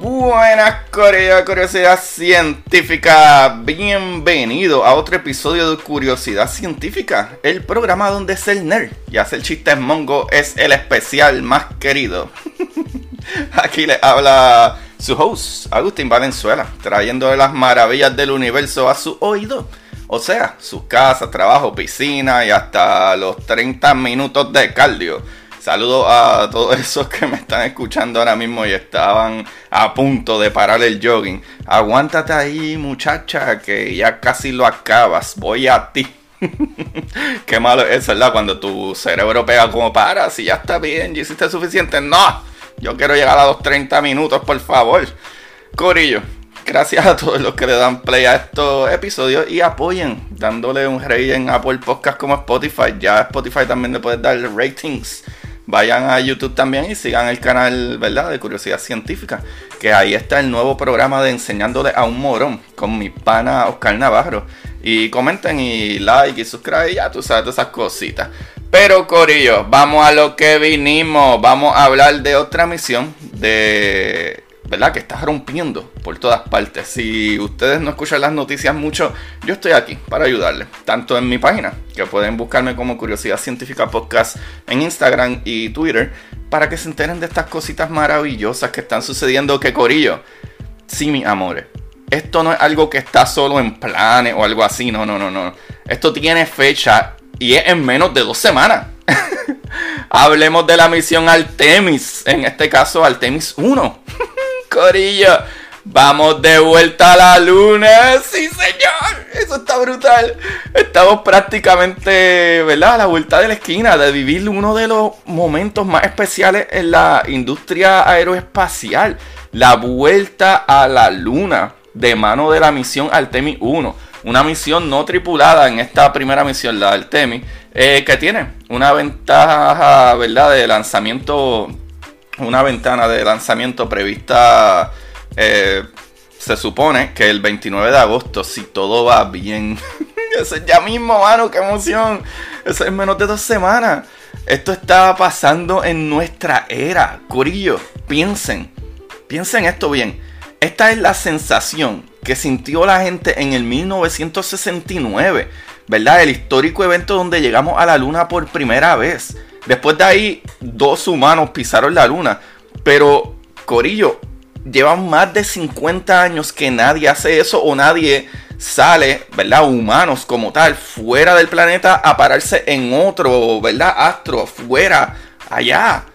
Buenas Curiosidad Científica. Bienvenido a otro episodio de Curiosidad Científica, el programa donde es el nerd y hacer chistes mongo es el especial más querido. Aquí le habla su host, Agustín Valenzuela, trayendo las maravillas del universo a su oído. O sea, su casa, trabajo, piscina y hasta los 30 minutos de cardio Saludos a todos esos que me están escuchando ahora mismo y estaban a punto de parar el jogging. Aguántate ahí, muchacha, que ya casi lo acabas. Voy a ti. Qué malo es, ¿verdad? Cuando tu cerebro pega como para, si ya está bien, ya hiciste suficiente. No, yo quiero llegar a los 30 minutos, por favor. Corillo, gracias a todos los que le dan play a estos episodios y apoyen dándole un rey en Apple Podcast como Spotify. Ya Spotify también le puedes dar ratings vayan a YouTube también y sigan el canal, ¿verdad? De Curiosidad Científica. Que ahí está el nuevo programa de Enseñándole a un Morón con mi pana Oscar Navarro. Y comenten y like y suscriban y ya tú sabes todas esas cositas. Pero Corillo, vamos a lo que vinimos. Vamos a hablar de otra misión de ¿verdad? Que está rompiendo por todas partes. Si ustedes no escuchan las noticias mucho, yo estoy aquí para ayudarles. Tanto en mi página, que pueden buscarme como Curiosidad Científica Podcast en Instagram y Twitter, para que se enteren de estas cositas maravillosas que están sucediendo. Que Corillo, sí, mis amores. Esto no es algo que está solo en planes o algo así. No, no, no, no. Esto tiene fecha y es en menos de dos semanas. Hablemos de la misión Artemis. En este caso, Artemis 1. Corillo, vamos de vuelta a la luna. Sí, señor. Eso está brutal. Estamos prácticamente, ¿verdad? A la vuelta de la esquina de vivir uno de los momentos más especiales en la industria aeroespacial. La vuelta a la luna de mano de la misión Artemis 1. Una misión no tripulada en esta primera misión, la Artemis, eh, que tiene una ventaja, ¿verdad? De lanzamiento una ventana de lanzamiento prevista, eh, se supone que el 29 de agosto, si todo va bien. Eso es ya mismo, mano, qué emoción. Eso es menos de dos semanas. Esto está pasando en nuestra era. Corillo, piensen, piensen esto bien. Esta es la sensación que sintió la gente en el 1969, ¿verdad? El histórico evento donde llegamos a la luna por primera vez. Después de ahí, dos humanos pisaron la luna. Pero, Corillo, llevan más de 50 años que nadie hace eso o nadie sale, ¿verdad? Humanos como tal, fuera del planeta a pararse en otro, ¿verdad? Astro, fuera, allá.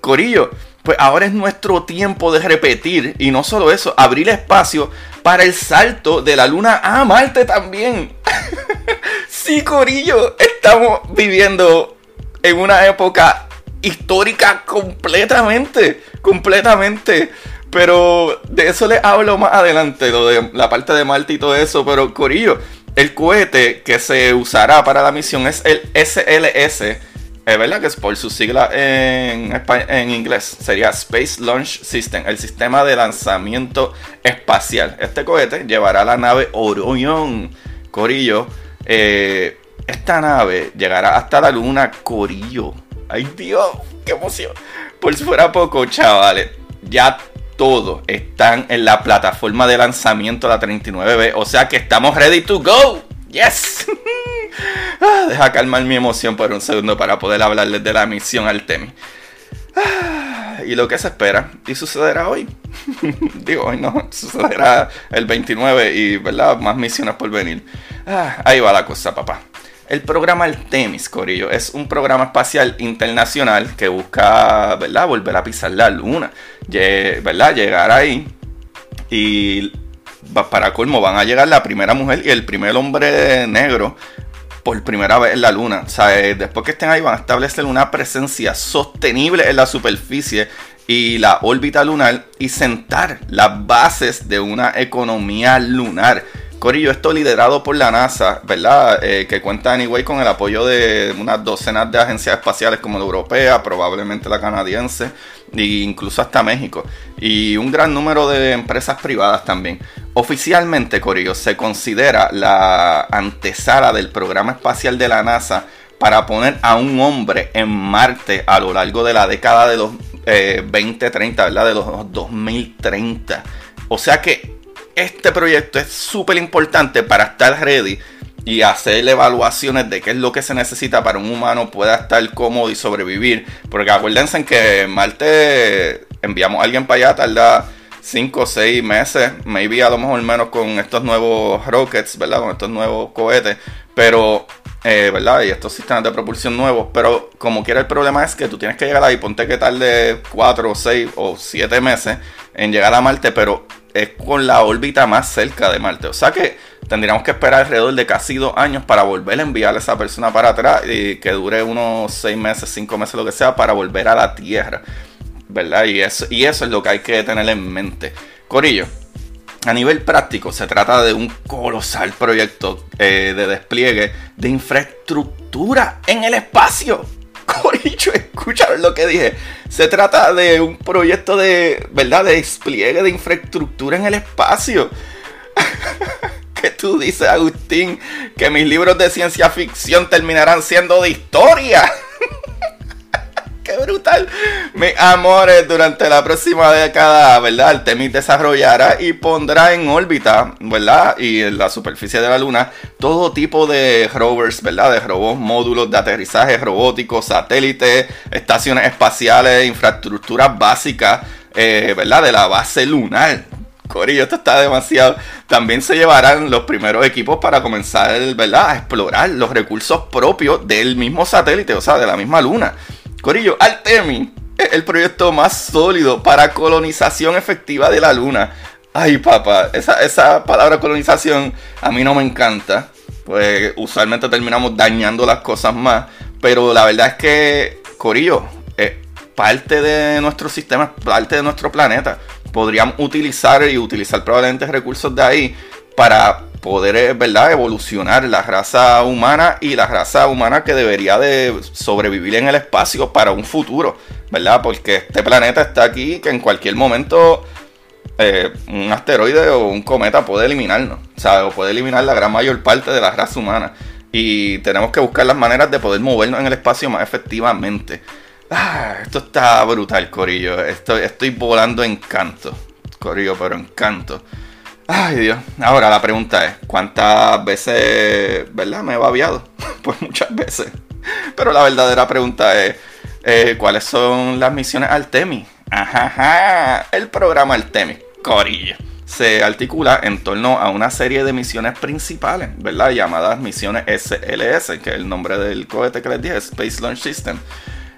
Corillo, pues ahora es nuestro tiempo de repetir y no solo eso, abrir espacio para el salto de la luna a Marte también. sí, Corillo, estamos viviendo en una época histórica completamente, completamente. Pero de eso les hablo más adelante, la parte de Marte y todo eso. Pero Corillo, el cohete que se usará para la misión es el SLS. Es verdad que es por su sigla en, en inglés. Sería Space Launch System, el sistema de lanzamiento espacial. Este cohete llevará la nave Orion. Corillo. Eh, esta nave llegará hasta la luna Corillo. ¡Ay Dios! ¡Qué emoción! Por si fuera poco, chavales. Ya todos están en la plataforma de lanzamiento la 39B. O sea que estamos ready to go. ¡Yes! Ah, deja calmar mi emoción por un segundo para poder hablarles de la misión Artemis. Ah, y lo que se espera y sucederá hoy. Digo, hoy no, sucederá el 29 y, ¿verdad? Más misiones por venir. Ah, ahí va la cosa, papá. El programa Artemis, Corillo, es un programa espacial internacional que busca, ¿verdad?, volver a pisar la luna, ¿verdad?, llegar ahí y para colmo van a llegar la primera mujer y el primer hombre negro por primera vez en la luna. O sea, eh, después que estén ahí van a establecer una presencia sostenible en la superficie y la órbita lunar y sentar las bases de una economía lunar. Corillo, esto liderado por la NASA, ¿verdad? Eh, que cuenta anyway con el apoyo de unas docenas de agencias espaciales como la europea, probablemente la canadiense, e incluso hasta México. Y un gran número de empresas privadas también. Oficialmente, Corillo, se considera la antesala del programa espacial de la NASA para poner a un hombre en Marte a lo largo de la década de los 2030, eh, ¿verdad? De los 2030. O sea que este proyecto es súper importante para estar ready y hacer evaluaciones de qué es lo que se necesita para un humano pueda estar cómodo y sobrevivir. Porque acuérdense en que Marte enviamos a alguien para allá, tarda 5 o 6 meses, maybe a lo mejor menos con estos nuevos rockets, ¿verdad? Con estos nuevos cohetes. Pero, eh, ¿verdad? Y estos sistemas de propulsión nuevos. Pero como quiera el problema es que tú tienes que llegar ahí, ponte que tarde 4 o 6 o 7 meses en llegar a Marte, pero es con la órbita más cerca de Marte. O sea que tendríamos que esperar alrededor de casi dos años para volver a enviar a esa persona para atrás y que dure unos seis meses, cinco meses, lo que sea, para volver a la Tierra. ¿Verdad? Y eso, y eso es lo que hay que tener en mente. Corillo, a nivel práctico se trata de un colosal proyecto eh, de despliegue de infraestructura en el espacio. Corillo, escucharon lo que dije. Se trata de un proyecto de, ¿verdad? De despliegue de infraestructura en el espacio. ¿Qué tú dices, Agustín? Que mis libros de ciencia ficción terminarán siendo de historia. ¡Qué brutal! Mis amores, durante la próxima década, ¿verdad? Artemis desarrollará y pondrá en órbita, ¿verdad? Y en la superficie de la Luna, todo tipo de rovers, ¿verdad? De robots, módulos de aterrizaje robóticos, satélites, estaciones espaciales, infraestructuras básicas, eh, ¿verdad? De la base lunar. Corillo, esto está demasiado. También se llevarán los primeros equipos para comenzar, ¿verdad? A explorar los recursos propios del mismo satélite, o sea, de la misma luna. Corillo, Artemis es el proyecto más sólido para colonización efectiva de la Luna. Ay, papá, esa, palabra colonización a mí no me encanta. Pues usualmente terminamos dañando las cosas más. Pero la verdad es que, Corillo, es parte de nuestro sistema, parte de nuestro planeta. Podríamos utilizar y utilizar probablemente recursos de ahí para poder, ¿verdad?, evolucionar la raza humana y la raza humana que debería de sobrevivir en el espacio para un futuro, ¿verdad? Porque este planeta está aquí que en cualquier momento eh, un asteroide o un cometa puede eliminarnos, sea, o puede eliminar la gran mayor parte de la raza humana. Y tenemos que buscar las maneras de poder movernos en el espacio más efectivamente. Ah, esto está brutal, Corillo. Estoy, estoy volando en canto. Corillo, pero en canto. Ay Dios. Ahora la pregunta es, ¿cuántas veces, verdad, me he babiado? pues muchas veces. Pero la verdadera pregunta es, eh, ¿cuáles son las misiones Artemis? Ajá, el programa Artemis, Corilla, se articula en torno a una serie de misiones principales, ¿verdad? Llamadas misiones SLS, que es el nombre del cohete que les dije, Space Launch System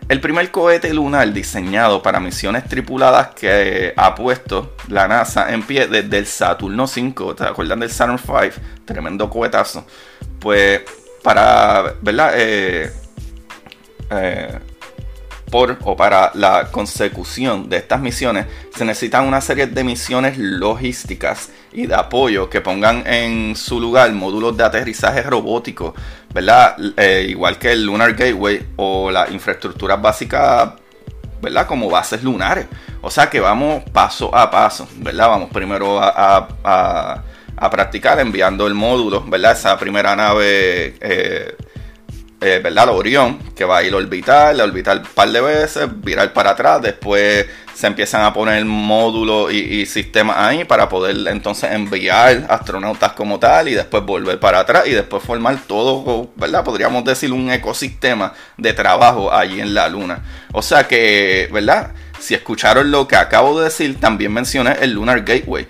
el primer cohete lunar diseñado para misiones tripuladas que ha puesto la NASA en pie desde el Saturno 5, ¿te acuerdan del Saturn 5? Tremendo cohetazo. Pues para, ¿verdad? Eh, eh, por o para la consecución de estas misiones se necesitan una serie de misiones logísticas y de apoyo que pongan en su lugar módulos de aterrizaje robótico, ¿verdad? Eh, igual que el Lunar Gateway o las infraestructuras básicas, ¿verdad? Como bases lunares. O sea que vamos paso a paso, ¿verdad? Vamos primero a, a, practicar enviando el módulo, ¿verdad? Esa primera nave eh, eh, ¿verdad? La Orión, que va a ir a orbitar, a orbitar un par de veces, virar para atrás, después se empiezan a poner módulos y, sistemas ahí para poder entonces enviar astronautas como tal y después volver para atrás y después formar todo, ¿verdad? Podríamos decir un ecosistema de trabajo allí en la Luna. O sea que, ¿verdad? Si escucharon lo que acabo de decir, también mencioné el Lunar Gateway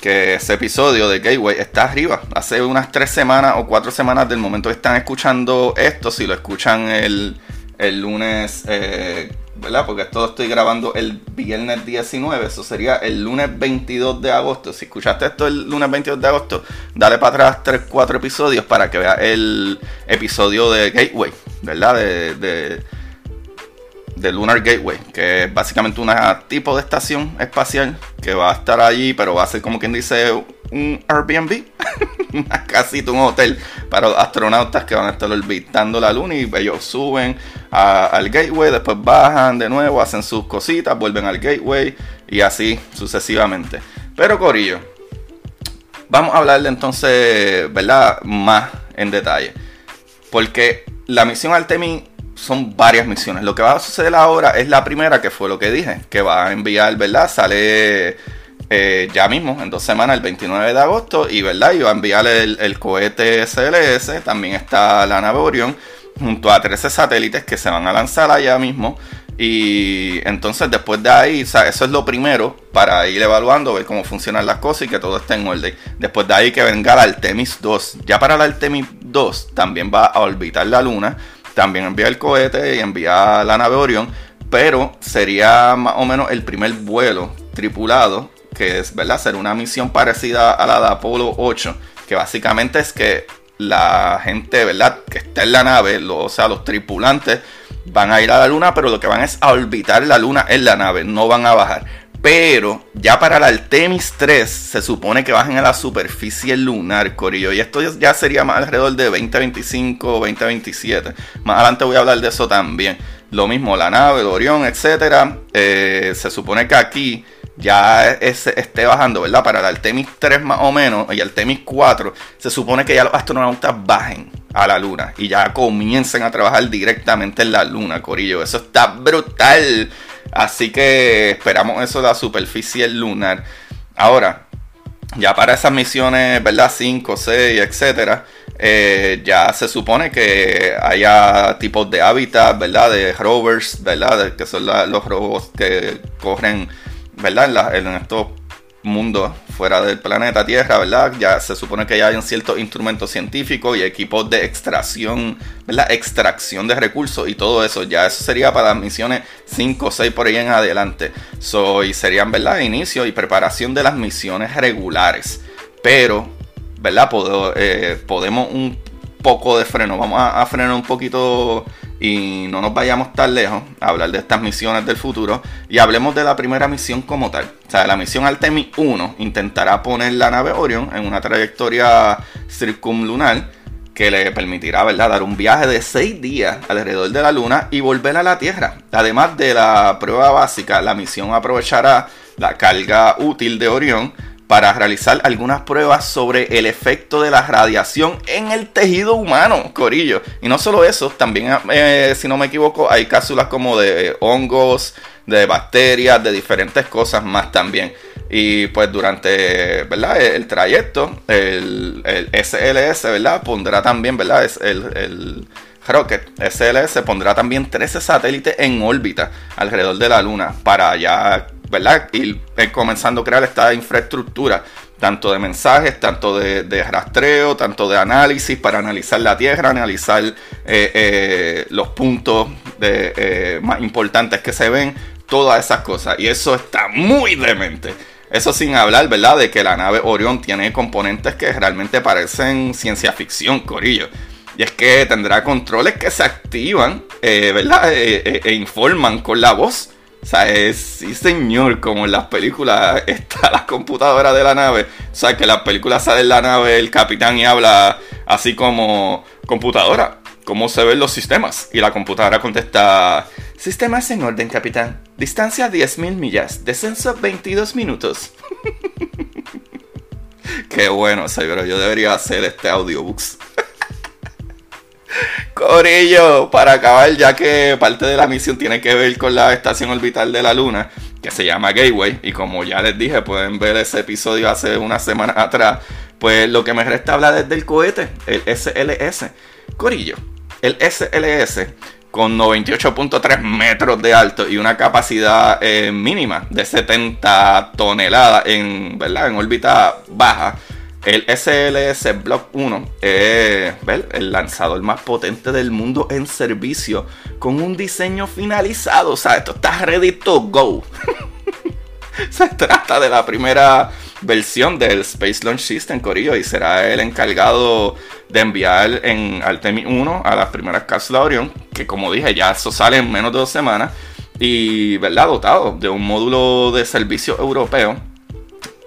que ese episodio de Gateway está arriba. Hace unas tres semanas o cuatro semanas del momento que están escuchando esto, si lo escuchan el, el lunes, eh, ¿verdad? Porque esto lo estoy grabando el viernes 19, eso sería el lunes 22 de agosto. Si escuchaste esto el lunes 22 de agosto, dale para atrás 3, 4 episodios para que veas el episodio de Gateway, ¿verdad? De, de, de Lunar Gateway, que es básicamente un tipo de estación espacial que va a estar allí, pero va a ser como quien dice un Airbnb, casi un hotel para astronautas que van a estar orbitando la luna y ellos suben al gateway, después bajan de nuevo, hacen sus cositas, vuelven al gateway y así sucesivamente. Pero Corillo, vamos a hablarle entonces, ¿verdad? Más en detalle. Porque la misión Artemis son varias misiones. Lo que va a suceder ahora es la primera, que fue lo que dije, que va a enviar, ¿verdad? Sale eh, ya mismo, en dos semanas, el 29 de agosto, y, ¿verdad? Y va a enviar el, cohete SLS, también está la nave Orion, junto a 13 satélites que se van a lanzar allá mismo. Y entonces después de ahí, o sea, eso es lo primero para ir evaluando, ver cómo funcionan las cosas y que todo esté en orden. Después de ahí que venga la Artemis 2. Ya para la Artemis 2 también va a orbitar la Luna también envía el cohete y envía la nave Orion, pero sería más o menos el primer vuelo tripulado, que es, ¿verdad? Ser una misión parecida a la de Apolo 8, que básicamente es que la gente, ¿verdad? Que está en la nave, o sea, los tripulantes van a ir a la luna, pero lo que van es a orbitar la luna en la nave, no van a bajar. Pero ya para la Artemis 3 se supone que bajen a la superficie lunar, Corillo. Y esto ya sería más alrededor de 2025 o 2027. Más adelante voy a hablar de eso también. Lo mismo, la nave, el Orión, etc. Eh, se supone que aquí ya esté bajando, ¿verdad? Para la Artemis 3 más o menos y Artemis 4, se supone que ya los astronautas bajen a la luna y ya comiencen a trabajar directamente en la luna, Corillo. Eso está brutal. Así que esperamos eso de la superficie lunar. Ahora, ya para esas misiones, ¿verdad? 5, 6, etcétera, eh, ya se supone que haya tipos de hábitat, ¿verdad? De rovers, ¿verdad? que son los robots que corren, ¿verdad? En, estos mundo fuera del planeta Tierra, ¿verdad? Ya se supone que ya hay un cierto instrumentos científicos y equipos de extracción, ¿verdad? Extracción de recursos y todo eso. Ya eso sería para las misiones 5 o 6 por ahí en adelante. So, y serían, ¿verdad? Inicio y preparación de las misiones regulares. Pero, ¿verdad? Eh, podemos un poco de freno. Vamos a frenar un poquito y no nos vayamos tan lejos a hablar de estas misiones del futuro y hablemos de la primera misión como tal. O sea, la misión Artemis 1 intentará poner la nave Orion en una trayectoria circumlunar que le permitirá ¿verdad? dar un viaje de 6 días alrededor de la Luna y volver a la Tierra. Además de la prueba básica, la misión aprovechará la carga útil de Orión para realizar algunas pruebas sobre el efecto de la radiación en el tejido humano, Corillo. Y no solo eso, también, eh, si no me equivoco, hay cápsulas como de hongos, de bacterias, de diferentes cosas más también. Y pues durante ¿verdad? el, trayecto, el, SLS ¿verdad? pondrá también, ¿verdad? El Rocket SLS pondrá también 13 satélites en órbita alrededor de la Luna para ya ¿verdad? Ir comenzando a crear esta infraestructura, tanto de mensajes, tanto de, rastreo, tanto de análisis, para analizar la Tierra, analizar eh, eh, los puntos de, eh, más importantes que se ven, todas esas cosas. Y eso está muy demente. Eso sin hablar, ¿verdad? De que la nave Orion tiene componentes que realmente parecen ciencia ficción, Corillo. Y es que tendrá controles que se activan, ¿verdad? e informan con la voz o sea, es, sí señor, como en las películas está la computadora de la nave. O sea, que en las películas sale en la nave el capitán y habla así como computadora, ¿cómo se ven los sistemas? Y la computadora contesta, sistemas en orden, capitán. Distancia 10.000 millas, descenso 22 minutos. Qué bueno, seguro, yo debería hacer este audiobooks. Corillo, para acabar, ya que parte de la misión tiene que ver con la estación orbital de la Luna, que se llama Gateway, y como ya les dije, pueden ver ese episodio hace una semana atrás, pues lo que me resta hablar es del cohete, el SLS. Corillo, el SLS con 98.3 metros de alto y una capacidad eh, mínima de 70 toneladas en, ¿verdad? en órbita baja. El SLS Block 1 es el lanzador más potente del mundo en servicio con un diseño finalizado. O sea, esto está ready to go. Se trata de la primera versión del Space Launch System, Corillo, y será el encargado de enviar en Artemis 1 a las primeras cápsulas Orion, que como dije, ya eso sale en menos de dos semanas, y, ¿verdad? Dotado de un módulo de servicio europeo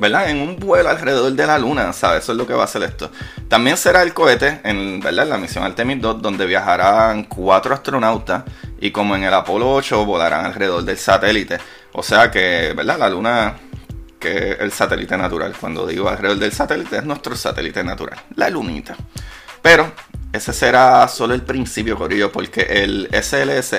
¿verdad? En un vuelo alrededor de la Luna, ¿sabes? Eso es lo que va a hacer esto. También será el cohete, en, ¿verdad? En la misión Artemis 2, donde viajarán cuatro astronautas y como en el Apolo 8 volarán alrededor del satélite. O sea que, ¿verdad? La Luna, que es el satélite natural. Cuando digo alrededor del satélite, es nuestro satélite natural, la Lunita. Pero ese será solo el principio, Corillo, porque el SLS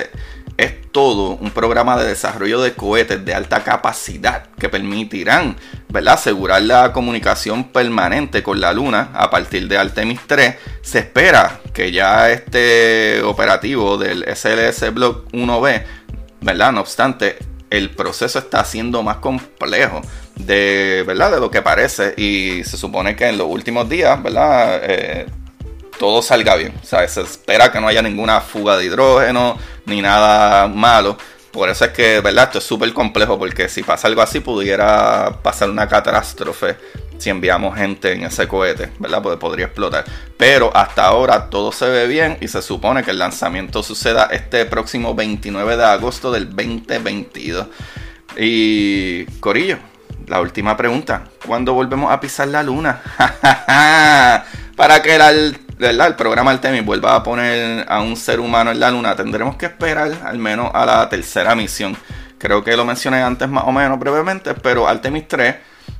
es todo un programa de desarrollo de cohetes de alta capacidad que permitirán ¿verdad? asegurar la comunicación permanente con la Luna a partir de Artemis 3. Se espera que ya este operativo del SLS Block 1B, ¿verdad? no obstante, el proceso está siendo más complejo de, ¿verdad? de lo que parece y se supone que en los últimos días ¿verdad? Eh, todo salga bien. O sea, se espera que no haya ninguna fuga de hidrógeno ni nada malo. Por eso es que, ¿verdad? Esto es súper complejo porque si pasa algo así pudiera pasar una catástrofe si enviamos gente en ese cohete, ¿verdad? Porque podría explotar. Pero hasta ahora todo se ve bien y se supone que el lanzamiento suceda este próximo 29 de agosto del 2022. Y Corillo, la última pregunta. ¿Cuándo volvemos a pisar la luna? Para que el, el programa Artemis vuelva a poner a un ser humano en la luna, tendremos que esperar al menos a la tercera misión. Creo que lo mencioné antes más o menos brevemente, pero Artemis 3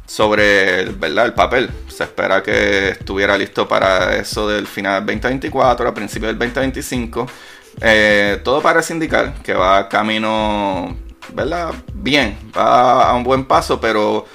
sobre ¿verdad? el papel. Se espera que estuviera listo para eso del final del 2024, a principios del 2025. Eh, todo parece indicar que va camino ¿verdad? Bien, va a un buen paso, pero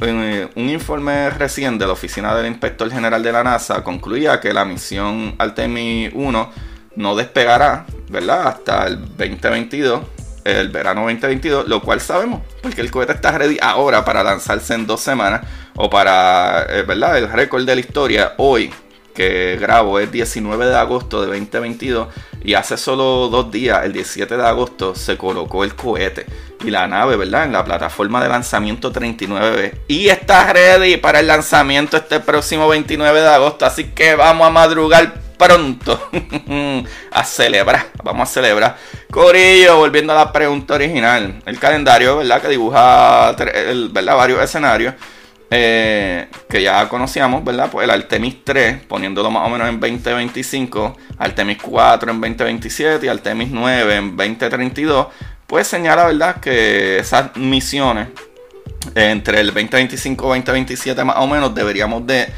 eh, un informe recién de la Oficina del Inspector General de la NASA concluía que la misión Artemis 1 no despegará, ¿verdad? Hasta el 2022, el verano 2022, lo cual sabemos, porque el cohete está ready ahora para lanzarse en dos semanas, o para, eh, ¿verdad? El récord de la historia hoy, que grabo es 19 de agosto de 2022 y hace solo dos días, el 17 de agosto, se colocó el cohete y la nave, ¿verdad? En la plataforma de lanzamiento 39B y está ready para el lanzamiento este próximo 29 de agosto, así que vamos a madrugar pronto a celebrar, vamos a celebrar. Corillo, volviendo a la pregunta original, el calendario, ¿verdad? Que dibuja, ¿verdad? Varios escenarios. Eh, que ya conocíamos, ¿verdad? Pues el Artemis 3, poniéndolo más o menos en 2025, Artemis 4 en 2027 y Artemis 9 en 2032, pues señala, ¿verdad? Que esas misiones entre el 2025 y 2027 más o menos deberíamos de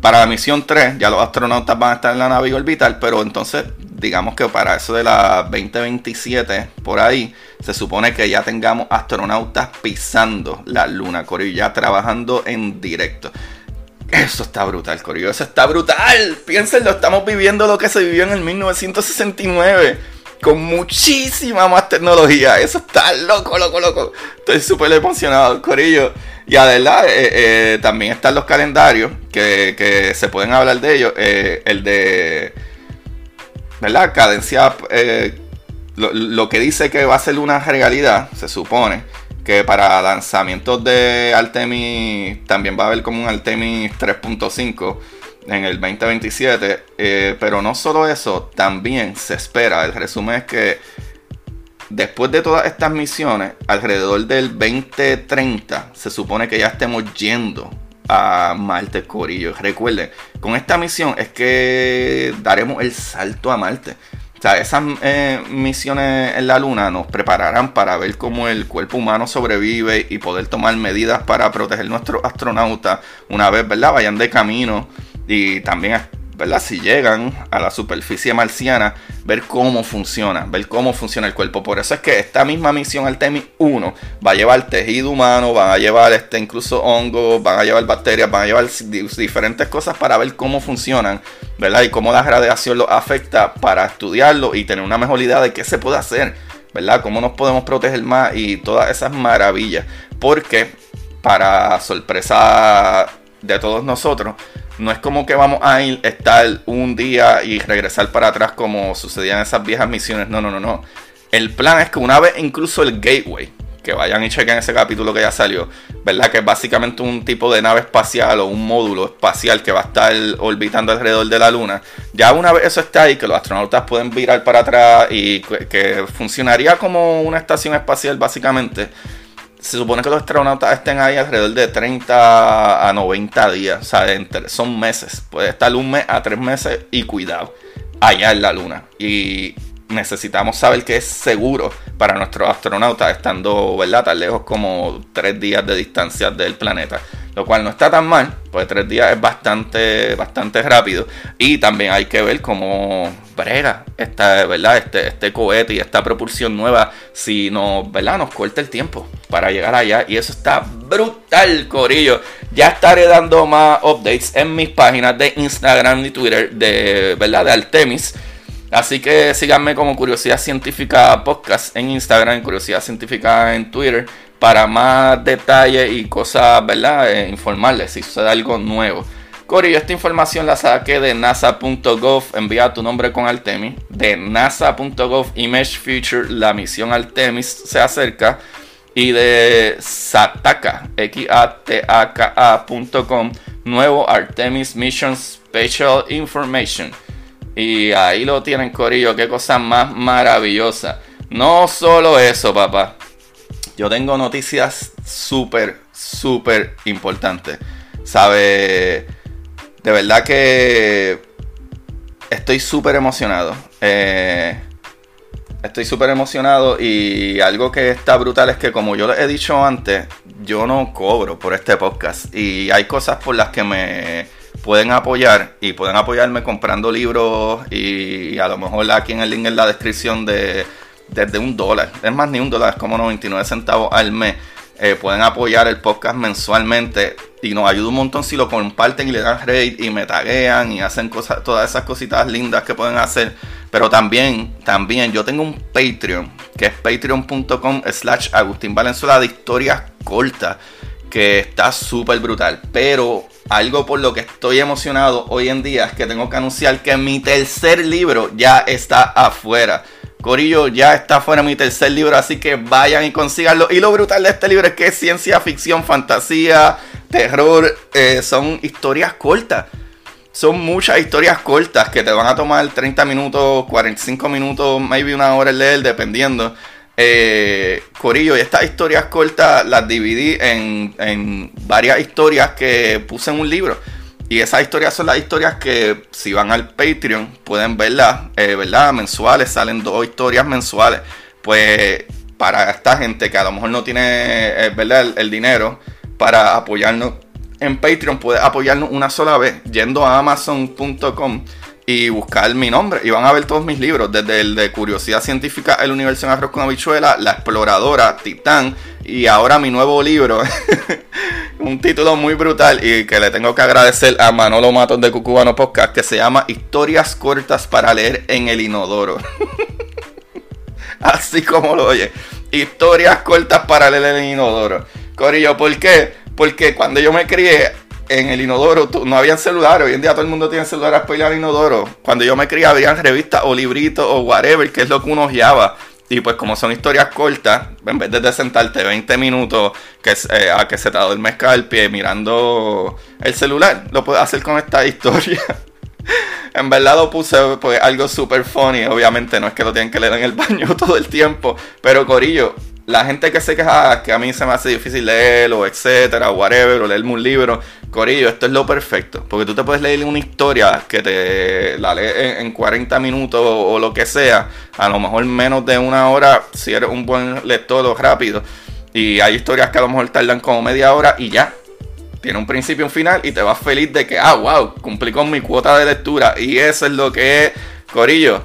para la misión 3 ya los astronautas van a estar en la nave orbital, pero entonces digamos que para eso de la 2027 por ahí se supone que ya tengamos astronautas pisando la luna, Corillo, ya trabajando en directo. Eso está brutal, Corillo, eso está brutal. Piénsenlo, estamos viviendo lo que se vivió en el 1969 con muchísima más tecnología. Eso está loco, loco, loco. Estoy súper emocionado, Corillo. Y además, eh, eh, también están los calendarios que, se pueden hablar de ellos. Eh, el de, ¿verdad? Cadencia, lo, que dice que va a ser una realidad, se supone que para lanzamientos de Artemis también va a haber como un Artemis 3.5 en el 2027. pero no solo eso, también se espera. El resumen es que Después de todas estas misiones, alrededor del 2030, se supone que ya estemos yendo a Marte, Corillo. Recuerden, con esta misión es que daremos el salto a Marte. O sea, esas eh, misiones en la Luna nos prepararán para ver cómo el cuerpo humano sobrevive y poder tomar medidas para proteger nuestros astronautas una vez, ¿verdad? Vayan de camino y también ¿verdad? Si llegan a la superficie marciana, ver cómo funciona, ver cómo funciona el cuerpo. Por eso es que esta misma misión Artemis 1 va a llevar tejido humano, van a llevar este, incluso hongos, van a llevar bacterias, van a llevar diferentes cosas para ver cómo funcionan, ¿verdad? Y cómo la radiación lo afecta para estudiarlo y tener una mejor idea de qué se puede hacer, ¿verdad? Cómo nos podemos proteger más y todas esas maravillas. Porque para sorpresa de todos nosotros, no es como que vamos a ir, estar un día y regresar para atrás como sucedía en esas viejas misiones. No, no, no, no. El plan es que una vez incluso el Gateway, que vayan y chequen ese capítulo que ya salió, ¿verdad? Que es básicamente un tipo de nave espacial o un módulo espacial que va a estar orbitando alrededor de la Luna. Ya una vez eso está ahí, que los astronautas pueden virar para atrás y que funcionaría como una estación espacial básicamente se supone que los astronautas estén ahí alrededor de 30 a 90 días, o sea, son meses. Puede estar un mes a tres meses y cuidado, allá en la luna. Y necesitamos saber que es seguro para nuestros astronautas estando, ¿verdad? Tan lejos como tres días de distancia del planeta. Lo cual no está tan mal, pues tres días es bastante, bastante rápido. Y también hay que ver cómo brega esta, ¿verdad? Este, este cohete y esta propulsión nueva si nos, ¿verdad? nos corta el tiempo para llegar allá. Y eso está brutal, Corillo. Ya estaré dando más updates en mis páginas de Instagram y Twitter de, ¿verdad? de Artemis. Así que síganme como Curiosidad Científica Podcast en Instagram, Curiosidad Científica en Twitter, para más detalles y cosas, ¿verdad? Eh, informarles si sucede algo nuevo. Corillo, esta información la saqué de nasa.gov, envía tu nombre con Artemis. De nasa.gov Image Future, la misión Artemis se acerca. Y de Sataka, X-A-T-A-K-A.com, nuevo Artemis Mission Special Information. Y ahí lo tienen, Corillo, qué cosa más maravillosa. No solo eso, papá. Yo tengo noticias súper, súper importantes. Sabe de verdad que estoy súper emocionado. Eh, estoy súper emocionado y algo que está brutal es que como yo les he dicho antes, yo no cobro por este podcast y hay cosas por las que me pueden apoyar y pueden apoyarme comprando libros y a lo mejor aquí en el link en la descripción de desde un dólar, es más ni un dólar, es como 99 centavos al mes. Eh, pueden apoyar el podcast mensualmente y nos ayuda un montón si lo comparten y le dan rate y me taguean y hacen cosas, todas esas cositas lindas que pueden hacer. Pero también, también yo tengo un Patreon que es patreon.com slash Agustín Valenzuela de historias cortas que está súper brutal. Pero algo por lo que estoy emocionado hoy en día es que tengo que anunciar que mi tercer libro ya está afuera. Corillo ya está fuera mi tercer libro, así que vayan y consíganlo. Y lo brutal de este libro es que es ciencia ficción, fantasía, terror, eh, son historias cortas. Son muchas historias cortas que te van a tomar 30 minutos, 45 minutos, maybe una hora en leer, dependiendo. Eh, Corillo, y estas historias cortas las dividí en, en varias historias que puse en un libro. Y esas historias son las historias que si van al Patreon pueden verlas, eh, ¿verdad? Mensuales, salen dos historias mensuales. Pues para esta gente que a lo mejor no tiene, eh, ¿verdad? El, dinero para apoyarnos en Patreon, puede apoyarnos una sola vez yendo a amazon.com y buscar mi nombre. Y van a ver todos mis libros, desde el de Curiosidad Científica, El Universo en Arroz con Habichuela, La Exploradora, Titán, y ahora mi nuevo libro, un título muy brutal y que le tengo que agradecer a Manolo Matos de Cucubano Podcast, que se llama Historias cortas para leer en el inodoro. Así como lo oye. Historias cortas para leer en el inodoro. Corillo, ¿por qué? Porque cuando yo me crié en el inodoro no habían celulares. Hoy en día todo el mundo tiene celulares para ir al inodoro. Cuando yo me crié habían revistas o libritos o whatever, que es lo que uno guiaba. Y pues como son historias cortas, en vez de sentarte 20 minutos que, eh, a que se te adormezca el pie mirando el celular, lo puedes hacer con esta historia. en verdad lo puse pues algo super funny, obviamente no es que lo tienen que leer en el baño todo el tiempo, pero Corillo, la gente que se queja que a mí se me hace difícil leer o etcétera, whatever, o leerme un libro, Corillo, esto es lo perfecto. Porque tú te puedes leer una historia que te la lees en 40 minutos o, lo que sea, a lo mejor menos de una hora, si eres un buen lector rápido. Y hay historias que a lo mejor tardan como media hora y ya. tiene un principio y un final y te vas feliz de que, ah, wow, cumplí con mi cuota de lectura. Y eso es lo que es, Corillo,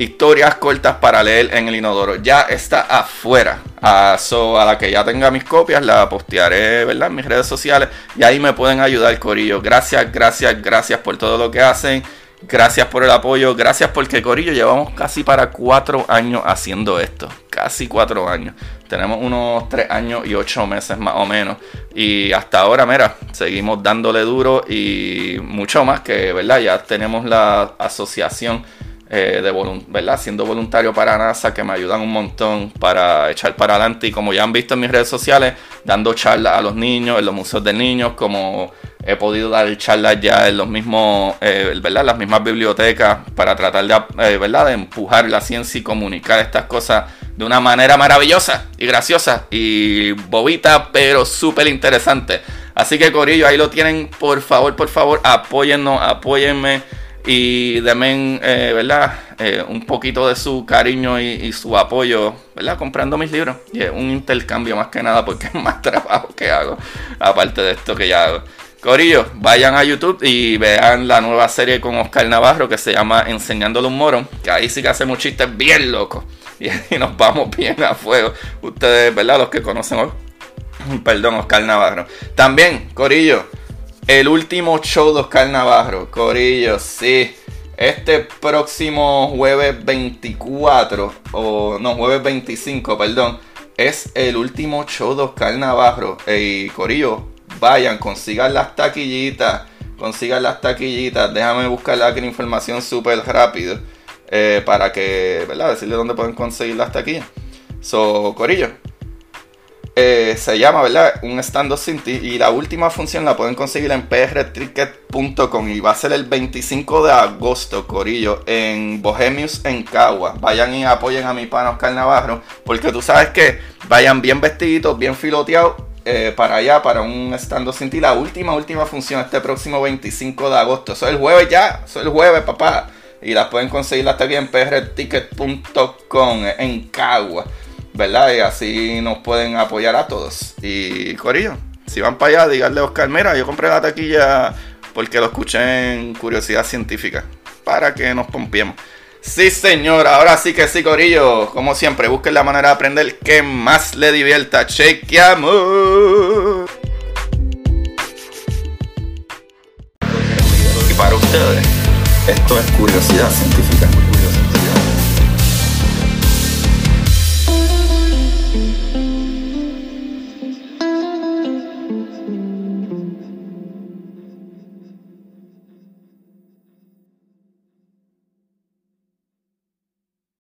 historias cortas para leer en el inodoro. Ya está afuera. a a la que ya tenga mis copias, la postearé, ¿verdad? En mis redes sociales. Y ahí me pueden ayudar, Corillo. Gracias, gracias, gracias por todo lo que hacen. Gracias por el apoyo, gracias porque Corillo llevamos casi para cuatro años haciendo esto, casi cuatro años. Tenemos unos tres años y ocho meses más o menos. Y hasta ahora, mira, seguimos dándole duro y mucho más que, ¿verdad? Ya tenemos la asociación eh, de ¿verdad? siendo voluntario para NASA que me ayudan un montón para echar para adelante. Y como ya han visto en mis redes sociales, dando charlas a los niños, en los museos de niños, como he podido dar charlas ya en los mismos, eh, ¿verdad? las mismas bibliotecas para tratar de, eh, ¿verdad? de empujar la ciencia y comunicar estas cosas de una manera maravillosa y graciosa y bobita, pero súper interesante. Así que Corillo, ahí lo tienen. Por favor, por favor, apóyennos, apóyenme y denme, eh, ¿verdad? un poquito de su cariño y, y, su apoyo, ¿verdad? Comprando mis libros. Y es un intercambio más que nada porque es más trabajo que hago, aparte de esto que ya hago. Corillo, vayan a YouTube y vean la nueva serie con Oscar Navarro que se llama Enseñándole un moro. Que ahí sí que hacemos chistes bien locos. Y, nos vamos bien a fuego. Ustedes, ¿verdad? Los que conocen, perdón, Oscar Navarro. También, Corillo, el último show de Oscar Navarro. Corillo, sí. Este próximo jueves 24, o no, jueves 25, perdón, es el último show de Oscar Navarro. Y Corillo, vayan, consigan las taquillitas, consigan las taquillitas, déjame buscar la información súper rápido eh, para que, ¿verdad? Decirle dónde pueden conseguir las taquillas. So, Corillo. Eh, se llama, ¿verdad? Un stand-up sin Y la última función la pueden conseguir en prticket.com. Y va a ser el 25 de agosto, Corillo, en Bohemius en Cagua. Vayan y apoyen a mi pana Oscar Navarro. Porque tú sabes que vayan bien vestiditos, bien filoteados eh, para allá, para un estando sin ti. La última, última función este próximo 25 de agosto. Eso es el jueves ya, eso es el jueves, papá. Y las pueden conseguir hasta aquí en prticket.com en Cagua, ¿verdad? Y así nos pueden apoyar a todos. Y Corillo, si van para allá, díganle a Oscar, mira, yo compré la taquilla porque lo escuché en Curiosidad Científica, para que nos pompiemos. Sí, señor, ahora sí que sí, Corillo. Como siempre, busquen la manera de aprender que más le divierta. Chequeamos. Y para ustedes, esto es curiosidad científica.